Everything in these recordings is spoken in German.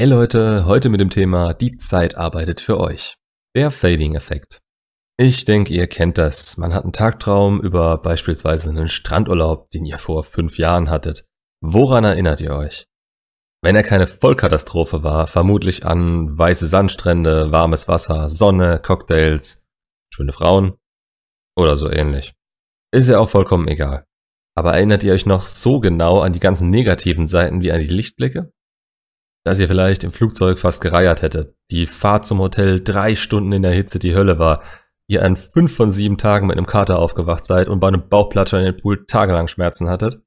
Hey Leute, heute mit dem Thema Die Zeit arbeitet für euch. Der Fading-Effekt. Ich denke, ihr kennt das. Man hat einen Tagtraum über beispielsweise einen Strandurlaub, den ihr vor fünf Jahren hattet. Woran erinnert ihr euch? Wenn er keine Vollkatastrophe war, vermutlich an weiße Sandstrände, warmes Wasser, Sonne, Cocktails, schöne Frauen oder so ähnlich. Ist ja auch vollkommen egal. Aber erinnert ihr euch noch so genau an die ganzen negativen Seiten wie an die Lichtblicke? Dass ihr vielleicht im Flugzeug fast gereiert hättet, die Fahrt zum Hotel drei Stunden in der Hitze die Hölle war, ihr an fünf von sieben Tagen mit einem Kater aufgewacht seid und bei einem Bauchplatscher in den Pool tagelang Schmerzen hattet?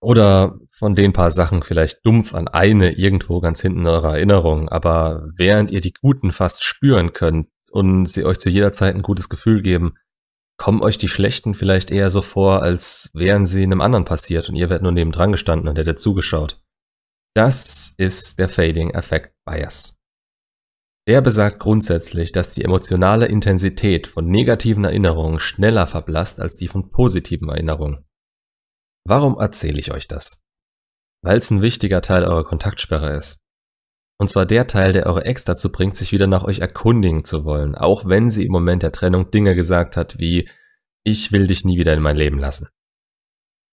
Oder von den paar Sachen vielleicht dumpf an eine irgendwo ganz hinten in eurer Erinnerung, aber während ihr die guten fast spüren könnt und sie euch zu jeder Zeit ein gutes Gefühl geben, kommen euch die schlechten vielleicht eher so vor, als wären sie einem anderen passiert und ihr werdet nur nebendran gestanden und hättet zugeschaut. Das ist der Fading Effect Bias. Er besagt grundsätzlich, dass die emotionale Intensität von negativen Erinnerungen schneller verblasst als die von positiven Erinnerungen. Warum erzähle ich euch das? Weil es ein wichtiger Teil eurer Kontaktsperre ist. Und zwar der Teil, der eure Ex dazu bringt, sich wieder nach euch erkundigen zu wollen, auch wenn sie im Moment der Trennung Dinge gesagt hat wie ich will dich nie wieder in mein Leben lassen.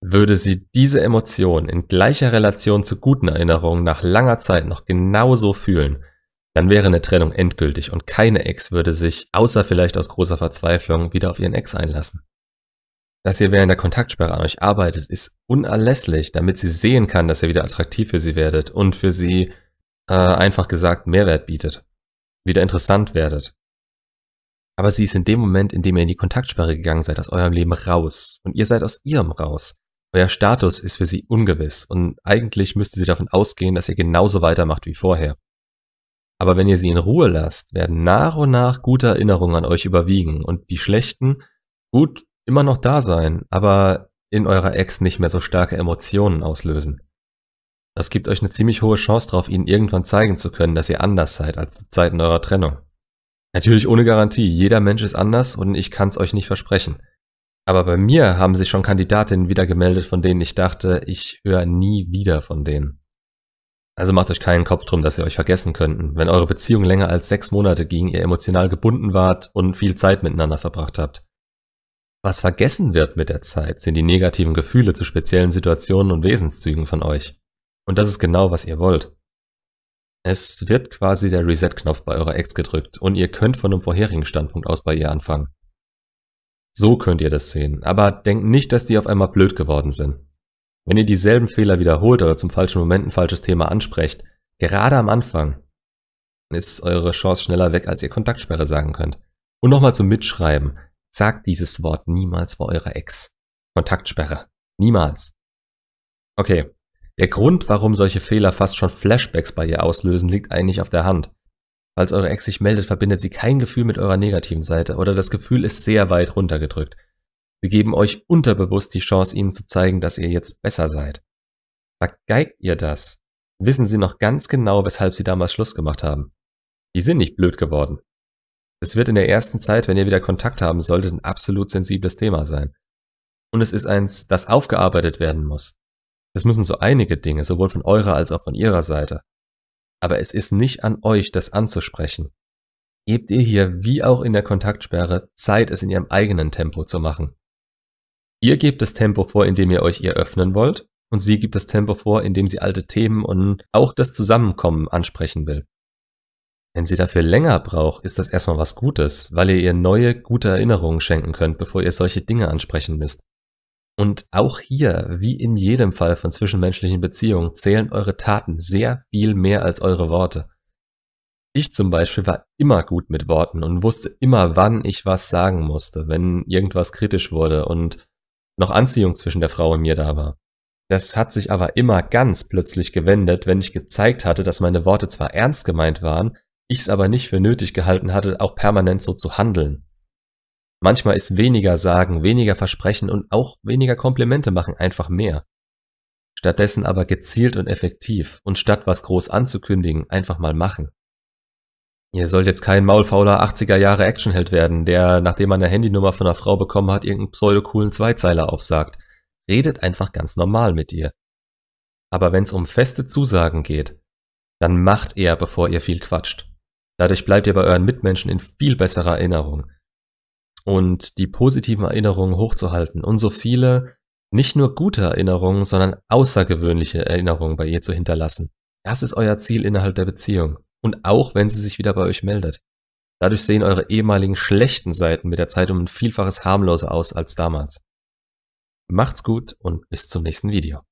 Würde sie diese Emotion in gleicher Relation zu guten Erinnerungen nach langer Zeit noch genauso fühlen, dann wäre eine Trennung endgültig und keine Ex würde sich, außer vielleicht aus großer Verzweiflung, wieder auf ihren Ex einlassen. Dass ihr während der Kontaktsperre an euch arbeitet, ist unerlässlich, damit sie sehen kann, dass ihr wieder attraktiv für sie werdet und für sie, äh, einfach gesagt, Mehrwert bietet. Wieder interessant werdet. Aber sie ist in dem Moment, in dem ihr in die Kontaktsperre gegangen seid, aus eurem Leben raus. Und ihr seid aus ihrem raus. Euer Status ist für sie ungewiss und eigentlich müsste sie davon ausgehen, dass ihr genauso weitermacht wie vorher. Aber wenn ihr sie in Ruhe lasst, werden nach und nach gute Erinnerungen an euch überwiegen und die schlechten, gut, immer noch da sein, aber in eurer Ex nicht mehr so starke Emotionen auslösen. Das gibt euch eine ziemlich hohe Chance darauf, ihnen irgendwann zeigen zu können, dass ihr anders seid als zu Zeiten eurer Trennung. Natürlich ohne Garantie, jeder Mensch ist anders und ich kann es euch nicht versprechen. Aber bei mir haben sich schon Kandidatinnen wieder gemeldet, von denen ich dachte, ich höre nie wieder von denen. Also macht euch keinen Kopf drum, dass ihr euch vergessen könnten, wenn eure Beziehung länger als sechs Monate ging, ihr emotional gebunden wart und viel Zeit miteinander verbracht habt. Was vergessen wird mit der Zeit, sind die negativen Gefühle zu speziellen Situationen und Wesenszügen von euch. Und das ist genau, was ihr wollt. Es wird quasi der Reset-Knopf bei eurer Ex gedrückt und ihr könnt von einem vorherigen Standpunkt aus bei ihr anfangen. So könnt ihr das sehen, aber denkt nicht, dass die auf einmal blöd geworden sind. Wenn ihr dieselben Fehler wiederholt oder zum falschen Moment ein falsches Thema ansprecht, gerade am Anfang, ist eure Chance schneller weg, als ihr Kontaktsperre sagen könnt. Und nochmal zum Mitschreiben, sagt dieses Wort niemals vor eurer Ex. Kontaktsperre. Niemals. Okay. Der Grund, warum solche Fehler fast schon Flashbacks bei ihr auslösen, liegt eigentlich auf der Hand. Falls eure Ex sich meldet, verbindet sie kein Gefühl mit eurer negativen Seite oder das Gefühl ist sehr weit runtergedrückt. Sie geben euch unterbewusst die Chance, ihnen zu zeigen, dass ihr jetzt besser seid. Vergeigt ihr das, wissen sie noch ganz genau, weshalb sie damals Schluss gemacht haben. Die sind nicht blöd geworden. Es wird in der ersten Zeit, wenn ihr wieder Kontakt haben solltet, ein absolut sensibles Thema sein. Und es ist eins, das aufgearbeitet werden muss. Es müssen so einige Dinge, sowohl von eurer als auch von ihrer Seite. Aber es ist nicht an euch, das anzusprechen. Gebt ihr hier, wie auch in der Kontaktsperre, Zeit, es in ihrem eigenen Tempo zu machen. Ihr gebt das Tempo vor, in dem ihr euch ihr öffnen wollt, und sie gibt das Tempo vor, in dem sie alte Themen und auch das Zusammenkommen ansprechen will. Wenn sie dafür länger braucht, ist das erstmal was Gutes, weil ihr ihr neue, gute Erinnerungen schenken könnt, bevor ihr solche Dinge ansprechen müsst. Und auch hier, wie in jedem Fall von zwischenmenschlichen Beziehungen, zählen eure Taten sehr viel mehr als eure Worte. Ich zum Beispiel war immer gut mit Worten und wusste immer, wann ich was sagen musste, wenn irgendwas kritisch wurde und noch Anziehung zwischen der Frau und mir da war. Das hat sich aber immer ganz plötzlich gewendet, wenn ich gezeigt hatte, dass meine Worte zwar ernst gemeint waren, ich es aber nicht für nötig gehalten hatte, auch permanent so zu handeln. Manchmal ist weniger sagen, weniger versprechen und auch weniger Komplimente machen einfach mehr. Stattdessen aber gezielt und effektiv und statt was groß anzukündigen, einfach mal machen. Ihr sollt jetzt kein maulfauler 80er Jahre Actionheld werden, der, nachdem man eine Handynummer von einer Frau bekommen hat, irgendeinen pseudocoolen Zweizeiler aufsagt. Redet einfach ganz normal mit ihr. Aber wenn's um feste Zusagen geht, dann macht eher, bevor ihr viel quatscht. Dadurch bleibt ihr bei euren Mitmenschen in viel besserer Erinnerung. Und die positiven Erinnerungen hochzuhalten und so viele nicht nur gute Erinnerungen, sondern außergewöhnliche Erinnerungen bei ihr zu hinterlassen. Das ist euer Ziel innerhalb der Beziehung. Und auch wenn sie sich wieder bei euch meldet. Dadurch sehen eure ehemaligen schlechten Seiten mit der Zeit um ein Vielfaches harmloser aus als damals. Macht's gut und bis zum nächsten Video.